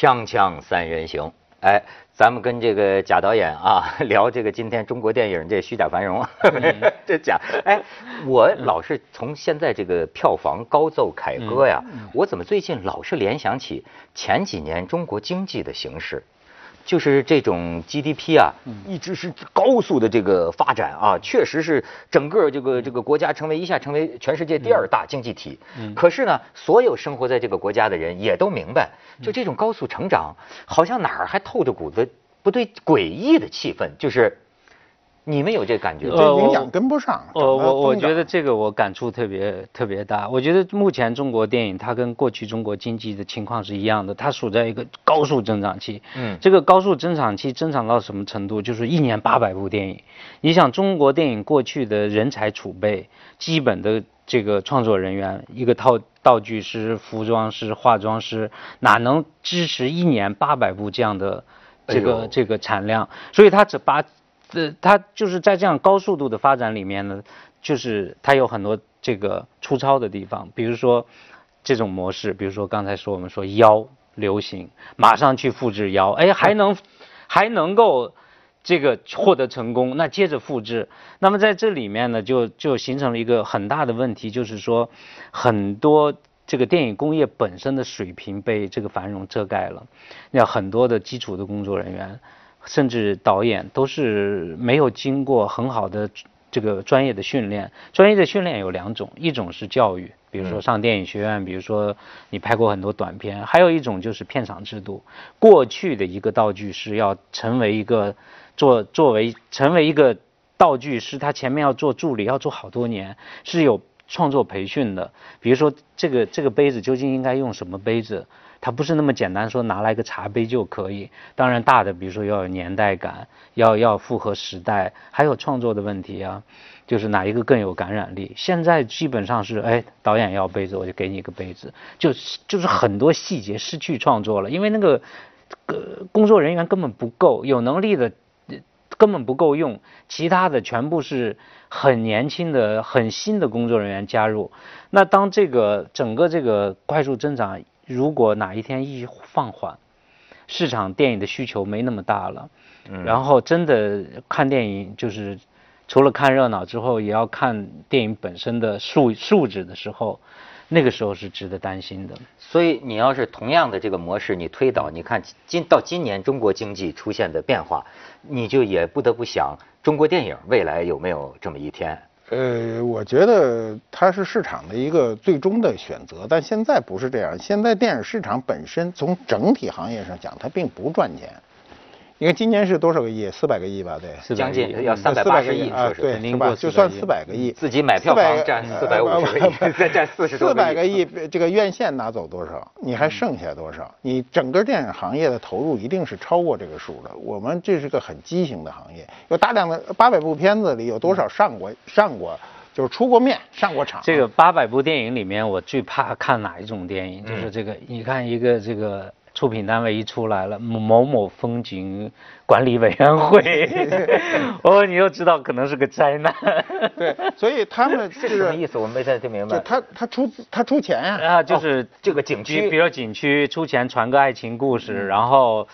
锵锵三人行，哎，咱们跟这个贾导演啊 聊这个今天中国电影这虚假繁荣，这假。哎，我老是从现在这个票房高奏凯歌呀，我怎么最近老是联想起前几年中国经济的形势？就是这种 GDP 啊，一直是高速的这个发展啊，确实是整个这个这个国家成为一下成为全世界第二大经济体。可是呢，所有生活在这个国家的人也都明白，就这种高速成长，好像哪儿还透着股子不对诡异的气氛，就是。你们有这感觉？这营养跟不上。呃，我我觉得这个我感触特别特别大。我觉得目前中国电影它跟过去中国经济的情况是一样的，它处在一个高速增长期。嗯，这个高速增长期增长到什么程度？就是一年八百部电影。你想中国电影过去的人才储备，基本的这个创作人员，一个套道具师、服装师、化妆师，哪能支持一年八百部这样的这个这个产量？所以它只把。这它就是在这样高速度的发展里面呢，就是它有很多这个粗糙的地方，比如说这种模式，比如说刚才说我们说腰流行，马上去复制腰，哎，还能还能够这个获得成功，那接着复制，那么在这里面呢，就就形成了一个很大的问题，就是说很多这个电影工业本身的水平被这个繁荣遮盖了，那很多的基础的工作人员。甚至导演都是没有经过很好的这个专业的训练。专业的训练有两种，一种是教育，比如说上电影学院，比如说你拍过很多短片；还有一种就是片场制度。过去的一个道具师要成为一个做作为成为一个道具师，他前面要做助理，要做好多年，是有创作培训的。比如说这个这个杯子究竟应该用什么杯子？它不是那么简单，说拿来一个茶杯就可以。当然大的，比如说要有年代感，要要符合时代，还有创作的问题啊，就是哪一个更有感染力。现在基本上是，哎，导演要杯子，我就给你一个杯子，就就是很多细节失去创作了，因为那个呃工作人员根本不够，有能力的根本不够用，其他的全部是很年轻的、很新的工作人员加入。那当这个整个这个快速增长。如果哪一天一放缓，市场电影的需求没那么大了，然后真的看电影就是除了看热闹之后，也要看电影本身的素素质的时候，那个时候是值得担心的。所以你要是同样的这个模式，你推导，你看今到今年中国经济出现的变化，你就也不得不想中国电影未来有没有这么一天。呃，我觉得它是市场的一个最终的选择，但现在不是这样。现在电影市场本身从整体行业上讲，它并不赚钱。你看今年是多少个亿？四百个亿吧，对，将近要三百八十亿啊，对，您吧？就算四百个亿，自己买票房占四百五十亿，再占四十四百个亿，这个院线拿走多少？你还剩下多少？你整个电影行业的投入一定是超过这个数的。我们这是个很畸形的行业，有大量的八百部片子里有多少上过上过，就是出过面上过场。这个八百部电影里面，我最怕看哪一种电影？就是这个，你看一个这个。出品单位一出来了，某某风景管理委员会，哦，你又知道可能是个灾难。对，所以他们是 什么意思？我没太听明白。他他出他出钱呀？啊，就是这个景区，比如景区出钱传个爱情故事，然后。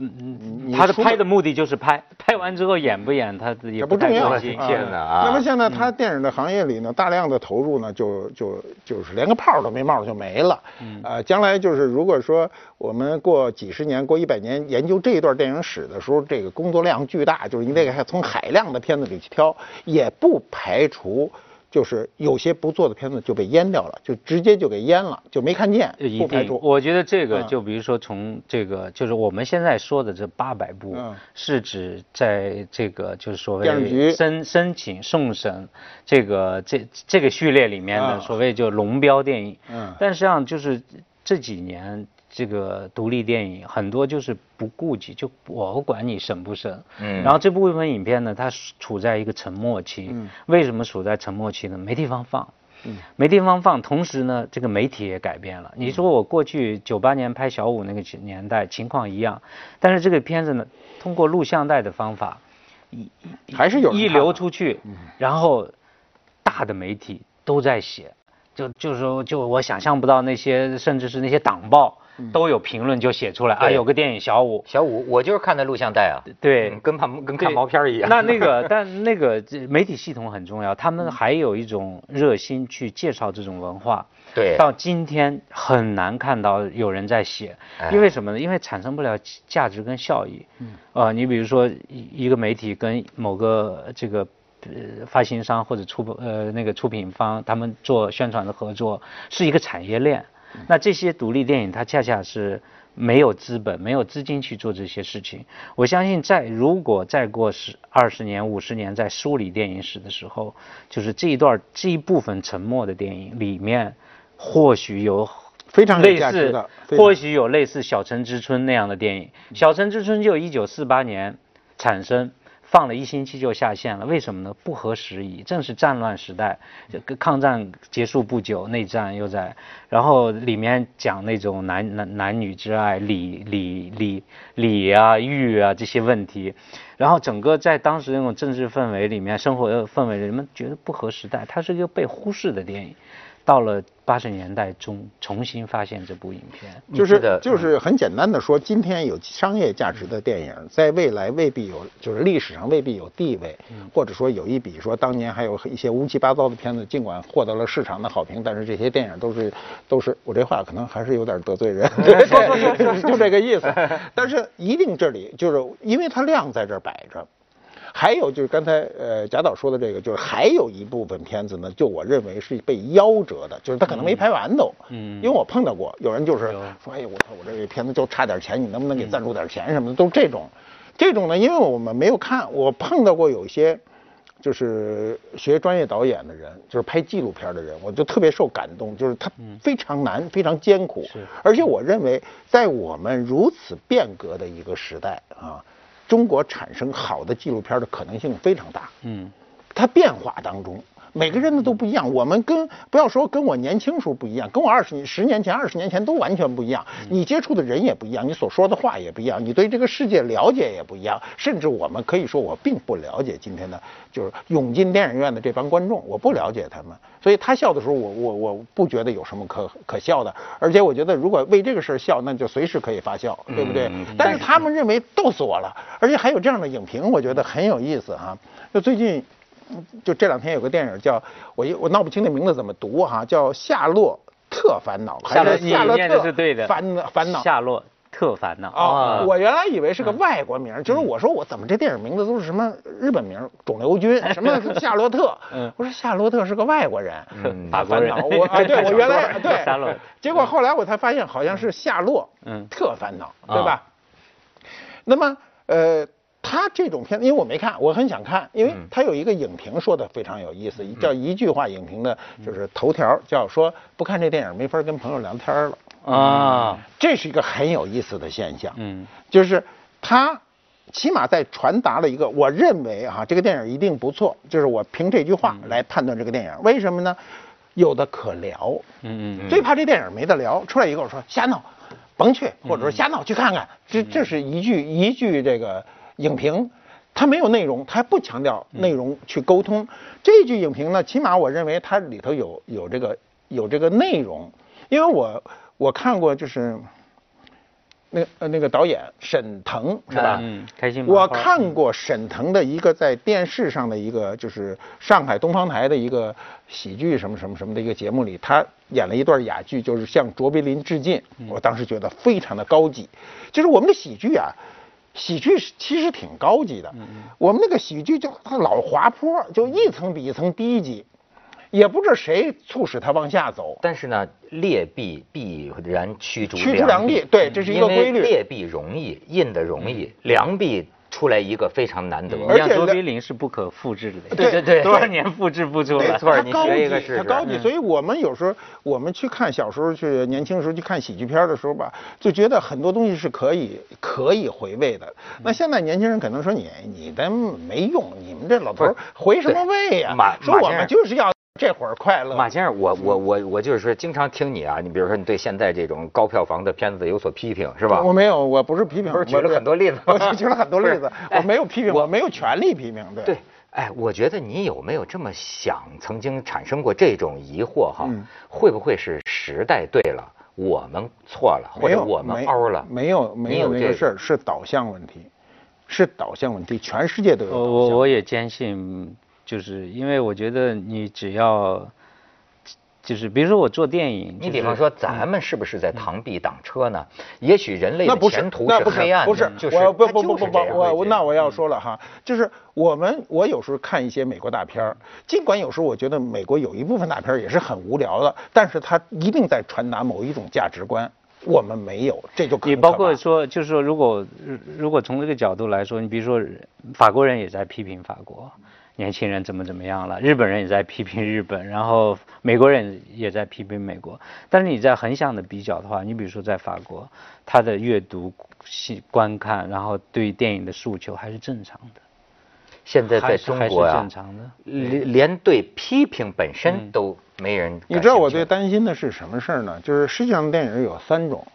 嗯嗯，他的拍的目的就是拍，拍完之后演不演他自己不重要啊。那么现在他电影的行业里呢，大量的投入呢，就就就是连个泡都没冒就没了。嗯啊，将来就是如果说我们过几十年、过一百年研究这一段电影史的时候，这个工作量巨大，就是你得从海量的片子里去挑，也不排除。就是有些不做的片子就被淹掉了，就直接就给淹了，就没看见。不排除。我觉得这个就比如说从这个，就是我们现在说的这八百部，是指在这个就是所谓申申请送审这个这这个序列里面的所谓就龙标电影。嗯。但实际上就是这几年。这个独立电影很多就是不顾及，就我管你审不审。嗯。然后这部分影片呢，它处在一个沉默期。嗯。为什么处在沉默期呢？没地方放。嗯。没地方放，同时呢，这个媒体也改变了。你说我过去九八年拍小五那个年代情况一样，但是这个片子呢，通过录像带的方法，一还是有一流出去，然后大的媒体都在写。就就是说，就我想象不到那些，甚至是那些党报，都有评论就写出来啊，有个电影小五，小五，我就是看的录像带啊，对，跟看跟看毛片一样。那那个，但那个媒体系统很重要，他们还有一种热心去介绍这种文化。对，到今天很难看到有人在写，因为什么呢？因为产生不了价值跟效益。嗯，呃，你比如说一一个媒体跟某个这个呃发行商或者出呃那个出品方，他们做宣传的合作是一个产业链。那这些独立电影它恰恰是没有资本、没有资金去做这些事情。我相信在如果再过十二十年、五十年，在梳理电影史的时候，就是这一段这一部分沉默的电影里面。或许有非常类似的，或许有类似《小城之春》那样的电影，《小城之春》就一九四八年产生，放了一星期就下线了。为什么呢？不合时宜，正是战乱时代，抗战结束不久，内战又在，然后里面讲那种男男男女之爱、礼礼礼礼啊、欲啊这些问题，然后整个在当时那种政治氛围里面、生活氛围，人们觉得不合时代，它是一个被忽视的电影。到了八十年代中，重新发现这部影片，就是就是很简单的说，今天有商业价值的电影，在未来未必有，就是历史上未必有地位，或者说有一笔说当年还有一些乌七八糟的片子，尽管获得了市场的好评，但是这些电影都是都是我这话可能还是有点得罪人，就这个意思。但是一定这里就是因为它量在这儿摆着。还有就是刚才呃贾导说的这个，就是还有一部分片子呢，就我认为是被夭折的，就是他可能没拍完都。嗯。因为我碰到过有人就是说，哎呀，我操，我这个片子就差点钱，你能不能给赞助点钱什么的，都是这种。这种呢，因为我们没有看，我碰到过有些就是学专业导演的人，就是拍纪录片的人，我就特别受感动，就是他非常难，非常艰苦。是。而且我认为，在我们如此变革的一个时代啊。中国产生好的纪录片的可能性非常大。嗯，它变化当中，每个人的都不一样。我们跟不要说跟我年轻时候不一样，跟我二十年、十年前、二十年前都完全不一样。你接触的人也不一样，你所说的话也不一样，你对这个世界了解也不一样。甚至我们可以说，我并不了解今天的，就是涌进电影院的这帮观众，我不了解他们。所以他笑的时候，我我我不觉得有什么可可笑的，而且我觉得如果为这个事儿笑，那就随时可以发笑，对不对？但是他们认为逗死我了，而且还有这样的影评，我觉得很有意思哈。就最近，就这两天有个电影叫我我闹不清那名字怎么读哈，叫《夏洛特烦恼》还是夏洛特烦烦恼？夏洛。特烦恼啊！我原来以为是个外国名，就是我说我怎么这电影名字都是什么日本名，肿瘤君什么 夏洛特，我说夏洛特是个外国人，大烦恼。我啊，对我原来 对，结果后来我才发现好像是夏洛特烦恼，对吧？那么呃。他这种片子，因为我没看，我很想看，因为他有一个影评说的非常有意思，叫一句话影评的，就是头条叫说不看这电影没法跟朋友聊天了。啊，这是一个很有意思的现象，嗯，就是他起码在传达了一个，我认为哈这个电影一定不错，就是我凭这句话来判断这个电影，为什么呢？有的可聊，嗯嗯，最怕这电影没得聊，出来以后说瞎闹，甭去，或者说瞎闹去看看，这这是一句一句这个。影评，它没有内容，它不强调内容去沟通。这句影评呢，起码我认为它里头有有这个有这个内容，因为我我看过就是那呃那个导演沈腾是吧？嗯，开心。我看过沈腾的一个在电视上的一个就是上海东方台的一个喜剧什么什么什么的一个节目里，他演了一段哑剧，就是向卓别林致敬。我当时觉得非常的高级，就是我们的喜剧啊。喜剧其实挺高级的，我们那个喜剧就它老滑坡，就一层比一层低级，也不知道谁促使它往下走。但是呢，劣币必然驱逐驱逐良币，对，这是一个规律。劣币容易印的容易，良币。出来一个非常难得，而且卓别林是不可复制的，对对对，多少年复制不出来。没错，你学一个是。他高级，所以我们有时候我们去看小时候去年轻时候去看喜剧片的时候吧，就觉得很多东西是可以可以回味的。那现在年轻人可能说你你的没用，你们这老头回什么味呀？说我们就是要。这会儿快乐，马先生，我我我我就是说，经常听你啊，你比如说你对现在这种高票房的片子有所批评，是吧？我没有，我不是批评，不是举了很多例子，我举了很多 例子，我没有批评，我没有权利批评，对。对，哎，我觉得你有没有这么想，曾经产生过这种疑惑哈？会不会是时代对了，我们错了，或者我们凹了，没有没有那个事儿，是导向问题，是导向问题，全世界都有。我我也坚信，就是因为我觉得你只要。就是比如说我做电影，你比方说咱们是不是在螳臂挡车呢？也许人类的前途是黑暗的，不是，就是我不不不不不，我那我要说了哈，就是我们我有时候看一些美国大片儿，尽管有时候我觉得美国有一部分大片儿也是很无聊的，但是它一定在传达某一种价值观，我们没有，这就你包括说，就是说，如果如果从这个角度来说，你比如说法国人也在批评法国。年轻人怎么怎么样了？日本人也在批评日本，然后美国人也在批评美国。但是你在横向的比较的话，你比如说在法国，他的阅读、观看，然后对电影的诉求还是正常的。现在在中国啊，连连对批评本身都没人。你知道我最担心的是什么事儿呢？就是世界上电影有三种，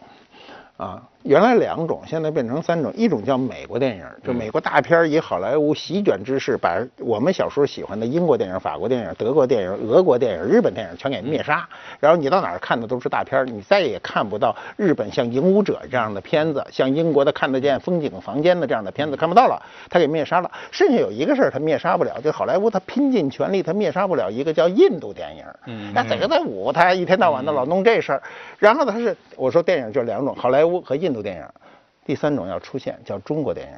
啊。原来两种，现在变成三种。一种叫美国电影，就美国大片以好莱坞席卷之势，把我们小时候喜欢的英国电影、法国电影、德国电影、俄国电影、日本电影全给灭杀。然后你到哪儿看的都是大片，你再也看不到日本像《影武者》这样的片子，像英国的看得见风景房间的这样的片子看不到了，他给灭杀了。剩下有一个事儿他灭杀不了，就好莱坞他拼尽全力他灭杀不了一个叫印度电影。嗯，那这个在舞他一天到晚的老弄这事儿，然后他是我说电影就两种，好莱坞和印度。电影，第三种要出现叫中国电影，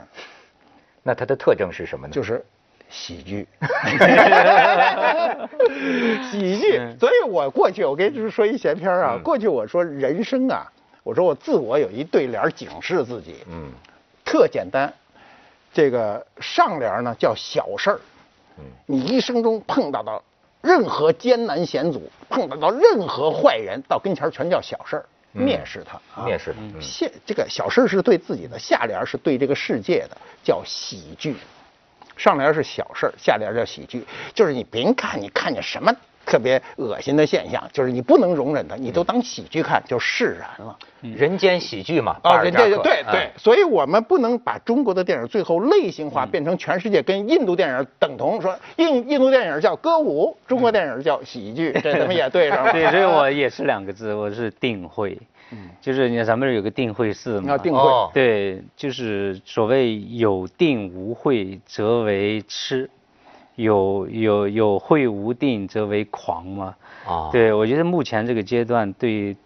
那它的特征是什么呢？就是喜剧，喜剧。所以我过去我跟你说一闲篇啊，过去我说人生啊，我说我自我有一对联警示自己，嗯，特简单，这个上联呢叫小事儿，嗯，你一生中碰到的任何艰难险阻，碰到到任何坏人，到跟前全叫小事儿。蔑视他，蔑视他。现这个小事是对自己的，下联是对这个世界的，叫喜剧。上联是小事下联叫喜剧。就是你别看你看见什么特别恶心的现象，就是你不能容忍的，你都当喜剧看，就释然了。人间喜剧嘛，啊，人家对对。所以我们不能把中国的电影最后类型化，变成全世界跟印度电影等同。说印印度电影叫歌舞，中国电影叫喜剧，这 咱们也对上了。对，所以我也是两个字，我是定慧。嗯，就是你看咱们这有个定慧寺嘛，定慧，对，就是所谓有定无慧则为痴，有有有慧无定则为狂嘛。啊，对，我觉得目前这个阶段对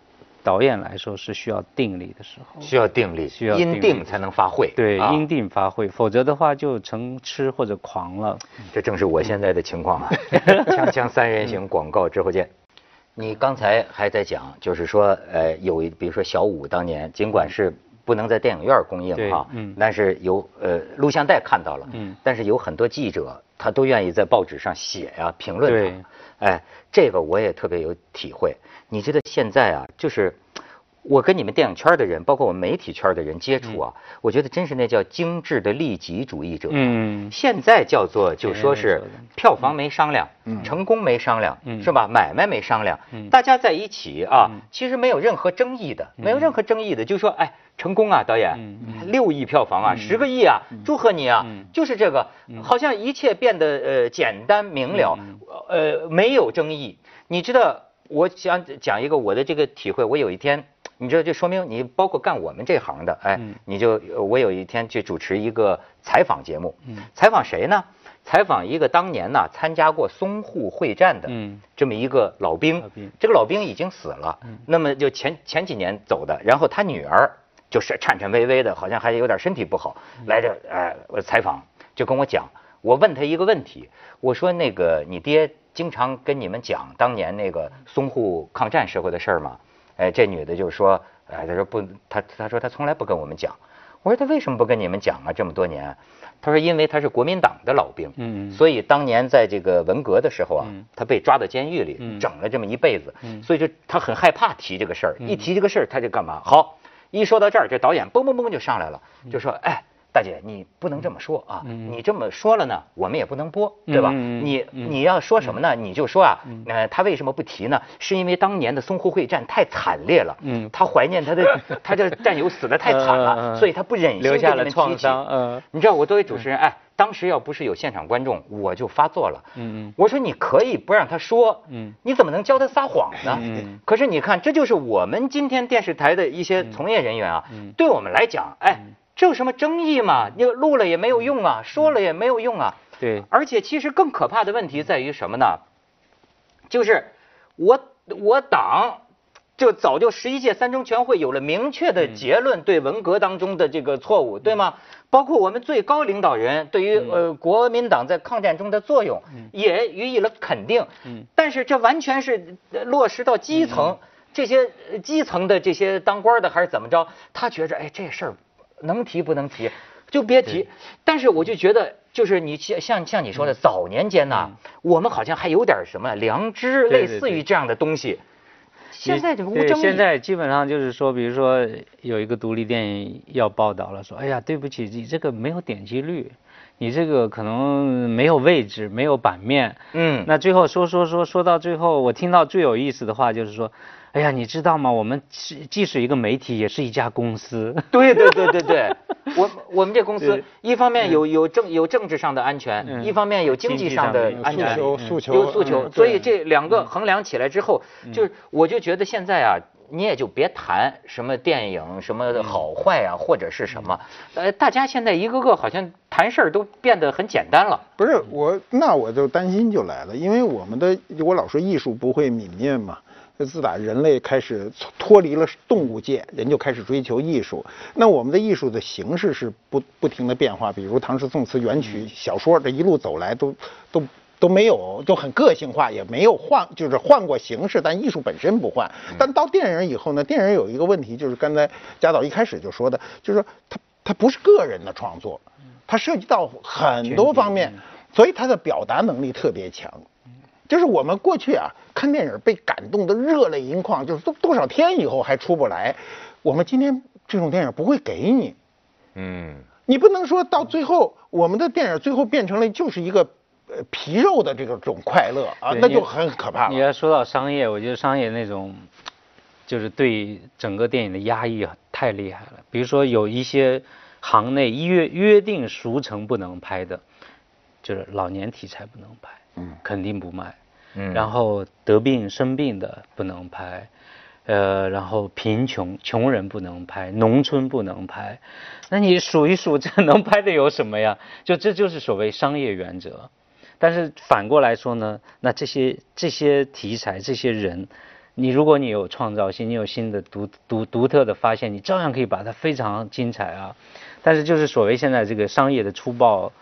导演来说是需要定力的时候，需要定力，需要因定才能发挥，对，因定发挥，否则的话就成痴或者狂了。这正是我现在的情况啊！锵锵三人行，广告之后见。你刚才还在讲，就是说，呃，有比如说小五当年，尽管是不能在电影院公映哈，嗯，但是有呃录像带看到了，嗯，但是有很多记者他都愿意在报纸上写呀评论他，哎，这个我也特别有体会。你觉得现在啊，就是。我跟你们电影圈的人，包括我们媒体圈的人接触啊，我觉得真是那叫精致的利己主义者。嗯，现在叫做就说是票房没商量，成功没商量，是吧？买卖没商量，大家在一起啊，其实没有任何争议的，没有任何争议的，就说哎，成功啊，导演，六亿票房啊，十个亿啊，祝贺你啊，就是这个，好像一切变得呃简单明了，呃没有争议。你知道，我想讲一个我的这个体会，我有一天。你知道，就说明你包括干我们这行的，哎，你就我有一天去主持一个采访节目，采访谁呢？采访一个当年呢参加过淞沪会战的这么一个老兵，这个老兵已经死了，那么就前前几年走的，然后他女儿就是颤颤巍巍的，好像还有点身体不好，来这哎采访，就跟我讲，我问他一个问题，我说那个你爹经常跟你们讲当年那个淞沪抗战时候的事儿吗？哎，这女的就说，哎，她说不，她她说她从来不跟我们讲。我说她为什么不跟你们讲啊？这么多年，她说因为她是国民党的老兵，嗯，所以当年在这个文革的时候啊，她被抓到监狱里，整了这么一辈子，所以就她很害怕提这个事儿。一提这个事儿，她就干嘛？好，一说到这儿，这导演嘣嘣嘣就上来了，就说，哎，大姐，你不能这么说啊！你这么说了呢，我们也不能播，对吧？你你要说什么呢？你就说啊，呃，他为什么不提呢？是因为当年的淞沪会战太惨烈了，嗯，他怀念他的 他的战友死的太惨了，所以他不忍心留下了创伤。嗯，你知道我作为主持人，哎，当时要不是有现场观众，我就发作了。嗯嗯，我说你可以不让他说，嗯，你怎么能教他撒谎呢？嗯，可是你看，这就是我们今天电视台的一些从业人员啊，对我们来讲，哎。这有什么争议吗？你录了也没有用啊，说了也没有用啊。对，而且其实更可怕的问题在于什么呢？就是我我党就早就十一届三中全会有了明确的结论，对文革当中的这个错误，对吗？包括我们最高领导人对于呃国民党在抗战中的作用也予以了肯定。嗯。但是这完全是落实到基层，这些基层的这些当官的还是怎么着？他觉着哎这事儿。能提不能提，就别提。但是我就觉得，就是你像像像你说的，早年间呐，我们好像还有点什么良知，类似于这样的东西。现在就无争议。现在基本上就是说，比如说有一个独立电影要报道了，说哎呀，对不起，你这个没有点击率，你这个可能没有位置，没有版面。嗯。那最后说说说说到最后，我听到最有意思的话就是说。哎呀，你知道吗？我们既既是一个媒体，也是一家公司。对对对对对，我我们这公司一方面有有政有政治上的安全，一方面有经济上的安全，有诉求，有诉求。所以这两个衡量起来之后，就是我就觉得现在啊，你也就别谈什么电影什么好坏啊，或者是什么，呃，大家现在一个个好像谈事儿都变得很简单了。不是我，那我就担心就来了，因为我们的我老说艺术不会泯灭嘛。自打人类开始脱离了动物界，人就开始追求艺术。那我们的艺术的形式是不不停的变化，比如唐诗宋词元曲小说，这一路走来都都都没有都很个性化，也没有换，就是换过形式，但艺术本身不换。但到电影以后呢，电影有一个问题，就是刚才贾导一开始就说的，就是说它它不是个人的创作，它涉及到很多方面，所以它的表达能力特别强。就是我们过去啊看电影被感动的热泪盈眶，就是多多少天以后还出不来。我们今天这种电影不会给你，嗯，你不能说到最后我们的电影最后变成了就是一个呃皮肉的这个种快乐啊，那就很可怕了。你要说到商业，我觉得商业那种就是对整个电影的压抑太厉害了。比如说有一些行内约约定俗成不能拍的，就是老年题材不能拍，嗯，肯定不卖。然后得病生病的不能拍，呃，然后贫穷穷人不能拍，农村不能拍，那你数一数，这能拍的有什么呀？就这就是所谓商业原则。但是反过来说呢，那这些这些题材这些人，你如果你有创造性，你有新的独独独特的发现，你照样可以把它非常精彩啊。但是就是所谓现在这个商业的粗暴。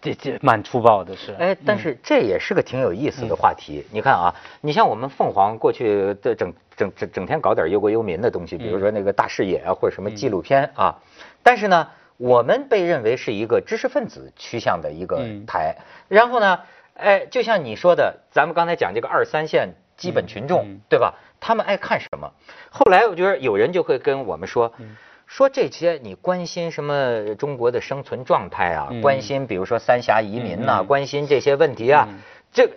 这这蛮粗暴的是，哎，但是这也是个挺有意思的话题。你看啊，你像我们凤凰过去的整整整整天搞点忧国忧民的东西，比如说那个大视野啊，或者什么纪录片啊。但是呢，我们被认为是一个知识分子趋向的一个台。然后呢，哎，就像你说的，咱们刚才讲这个二三线基本群众，对吧？他们爱看什么？后来我觉得有人就会跟我们说。说这些，你关心什么中国的生存状态啊？关心比如说三峡移民呐，关心这些问题啊？这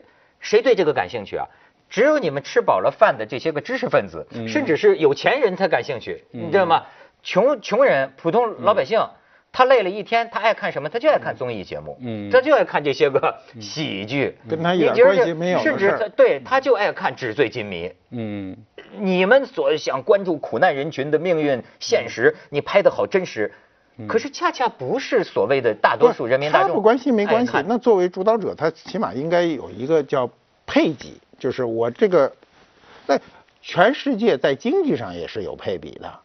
谁对这个感兴趣啊？只有你们吃饱了饭的这些个知识分子，甚至是有钱人才感兴趣，你知道吗？穷穷人、普通老百姓。他累了一天，他爱看什么？他就爱看综艺节目，嗯，他就爱看这些个喜剧，跟他一点关系没有。甚至他对他就爱看纸醉金迷，嗯，你们所想关注苦难人群的命运现实，你拍的好真实，可是恰恰不是所谓的大多数人民大众。他不关心没关系，那作为主导者，他起码应该有一个叫配给，就是我这个，那全世界在经济上也是有配比的。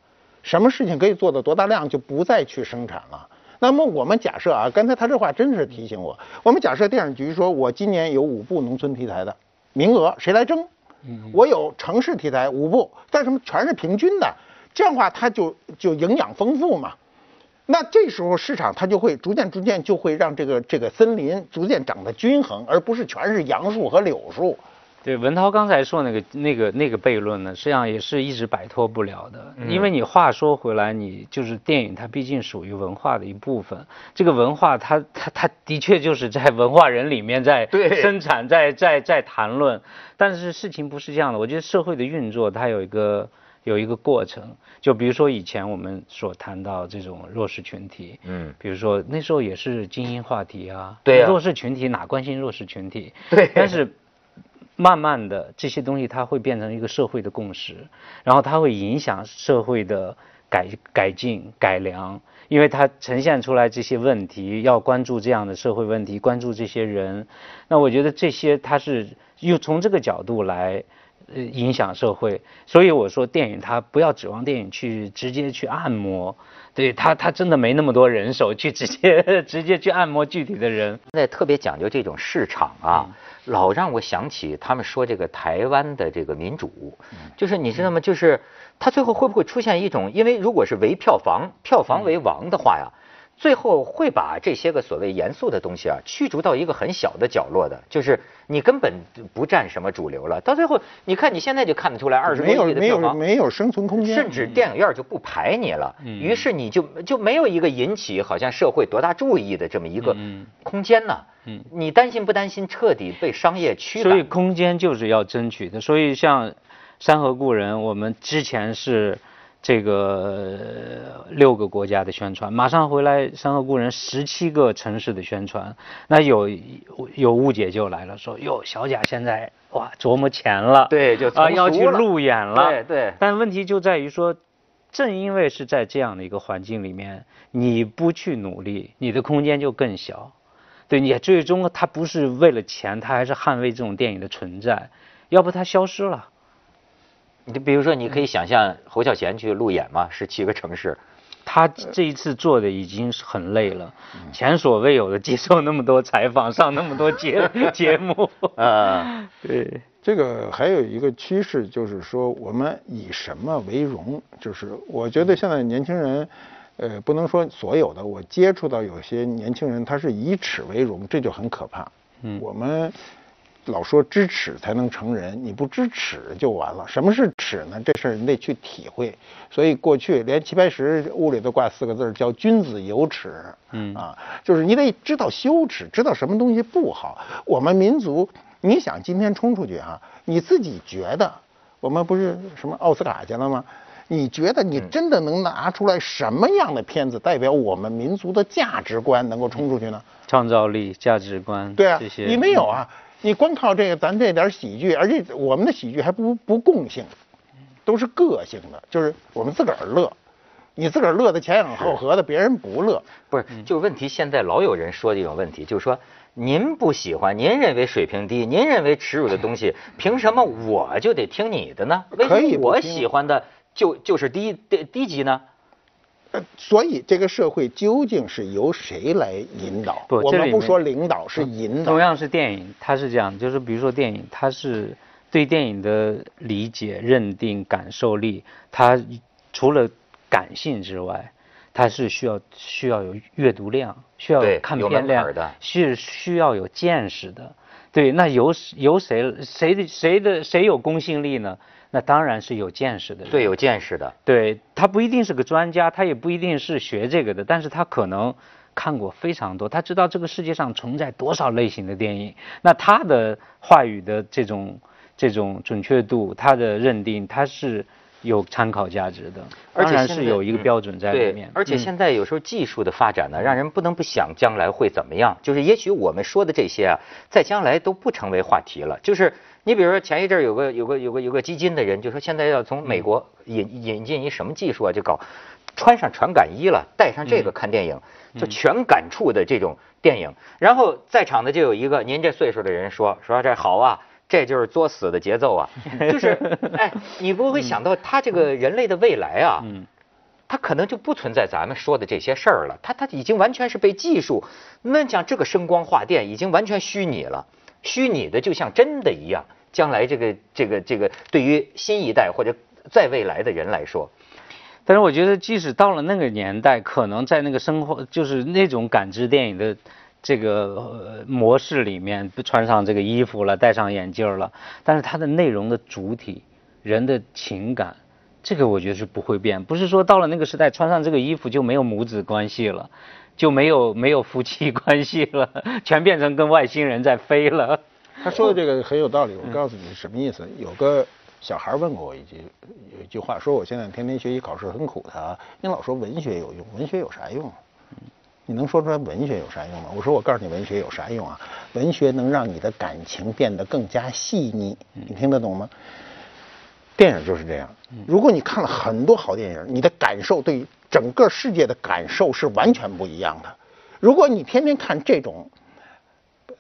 什么事情可以做到多大量，就不再去生产了。那么我们假设啊，刚才他这话真是提醒我。我们假设电影局说，我今年有五部农村题材的名额，谁来争？我有城市题材五部，但什么全是平均的，这样的话它就就营养丰富嘛。那这时候市场它就会逐渐逐渐就会让这个这个森林逐渐长得均衡，而不是全是杨树和柳树。对，文涛刚才说那个那个那个悖论呢，实际上也是一直摆脱不了的。因为你话说回来，你就是电影，它毕竟属于文化的一部分。这个文化，它它它的确就是在文化人里面在生产，在在在谈论。但是事情不是这样的。我觉得社会的运作，它有一个有一个过程。就比如说以前我们所谈到这种弱势群体，嗯，比如说那时候也是精英话题啊。对弱势群体哪关心弱势群体？对。但是。慢慢的，这些东西它会变成一个社会的共识，然后它会影响社会的改改进改良，因为它呈现出来这些问题，要关注这样的社会问题，关注这些人。那我觉得这些它是又从这个角度来呃影响社会，所以我说电影它不要指望电影去直接去按摩，对它它真的没那么多人手去直接直接去按摩具体的人。现在特别讲究这种市场啊。老让我想起他们说这个台湾的这个民主，就是你知道吗？就是他最后会不会出现一种，因为如果是唯票房，票房为王的话呀，最后会把这些个所谓严肃的东西啊驱逐到一个很小的角落的，就是你根本不占什么主流了。到最后，你看你现在就看得出来，二十多亿的票房没有没有生存空间，甚至电影院就不排你了。于是你就就没有一个引起好像社会多大注意的这么一个空间呢。嗯，你担心不担心彻底被商业驱赶？所以空间就是要争取的。所以像《山河故人》，我们之前是这个六个国家的宣传，马上回来《山河故人》十七个城市的宣传。那有有误解就来了，说哟，小贾现在哇琢磨钱了，对，就啊要去路演了，对对。但问题就在于说，正因为是在这样的一个环境里面，你不去努力，你的空间就更小。对你最终他不是为了钱，他还是捍卫这种电影的存在，要不他消失了。你比如说，你可以想象侯孝贤去路演嘛，十七个城市，他这一次做的已经是很累了，前所未有的接受那么多采访，上那么多节 节目啊。对，这个还有一个趋势就是说，我们以什么为荣？就是我觉得现在年轻人。呃，不能说所有的，我接触到有些年轻人，他是以耻为荣，这就很可怕。嗯，我们老说知耻才能成人，你不知耻就完了。什么是耻呢？这事儿你得去体会。所以过去连齐白石屋里都挂四个字叫“君子有耻”。嗯啊，就是你得知道羞耻，知道什么东西不好。我们民族，你想今天冲出去啊，你自己觉得，我们不是什么奥斯卡去了吗？你觉得你真的能拿出来什么样的片子代表我们民族的价值观能够冲出去呢？创造力、价值观，对啊，这些你没有啊？你光靠这个，咱这点喜剧，而且我们的喜剧还不不共性，都是个性的，就是我们自个儿乐，你自个儿乐的前仰后合的，别人不乐。不是，就问题现在老有人说这种问题，就是说您不喜欢，您认为水平低，您认为耻辱的东西，凭什么我就得听你的呢？为什么我喜欢的？就就是低低低级呢，呃，所以这个社会究竟是由谁来引导？不，我们不说领导，是引导。同样是电影，它是这样，就是比如说电影，它是对电影的理解、认定、感受力，它除了感性之外，它是需要需要有阅读量，需要看片量的，是需要有见识的。对，那由由谁谁的谁的谁有公信力呢？那当然是有见识的，对，有见识的，对他不一定是个专家，他也不一定是学这个的，但是他可能看过非常多，他知道这个世界上存在多少类型的电影，那他的话语的这种这种准确度，他的认定，他是有参考价值的，当然是有一个标准在里面。而且现在有时候技术的发展呢，让人不能不想将来会怎么样，就是也许我们说的这些啊，在将来都不成为话题了，就是。你比如说前一阵有个有个有个有个基金的人就说现在要从美国引引进一什么技术啊，就搞穿上传感衣了，带上这个看电影，就全感触的这种电影。然后在场的就有一个您这岁数的人说说这好啊，这就是作死的节奏啊，就是哎，你不会想到他这个人类的未来啊，嗯他可能就不存在咱们说的这些事儿了，他他已经完全是被技术，那像这个声光化电已经完全虚拟了，虚拟的就像真的一样。将来这个这个这个，对于新一代或者在未来的人来说，但是我觉得，即使到了那个年代，可能在那个生活，就是那种感知电影的这个模式里面，穿上这个衣服了，戴上眼镜了，但是它的内容的主体，人的情感，这个我觉得是不会变。不是说到了那个时代，穿上这个衣服就没有母子关系了，就没有没有夫妻关系了，全变成跟外星人在飞了。他说的这个很有道理，我告诉你什么意思。有个小孩问过我一句，有一句话说：“我现在天天学习考试很苦的啊，你老说文学有用，文学有啥用？你能说出来文学有啥用吗？”我说：“我告诉你，文学有啥用啊？文学能让你的感情变得更加细腻，你听得懂吗？电影就是这样。如果你看了很多好电影，你的感受对整个世界的感受是完全不一样的。如果你天天看这种。”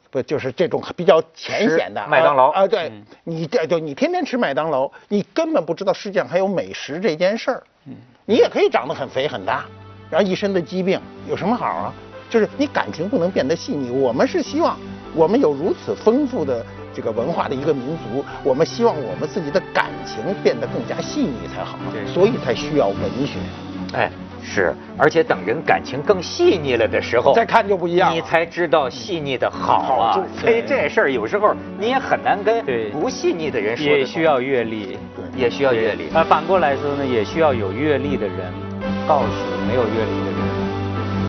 不就是这种比较浅显的麦当劳啊？对，你这就你天天吃麦当劳，你根本不知道世界上还有美食这件事儿。嗯，你也可以长得很肥很大，然后一身的疾病，有什么好啊？就是你感情不能变得细腻。我们是希望我们有如此丰富的这个文化的一个民族，我们希望我们自己的感情变得更加细腻才好。对，所以才需要文学。哎。是，而且等人感情更细腻了的时候，再看就不一样，你才知道细腻的好啊。所以这事儿有时候你也很难跟不细腻的人说。也需要阅历，对，也需要阅历。啊，反过来说呢，也需要有阅历的人告诉没有阅历的人。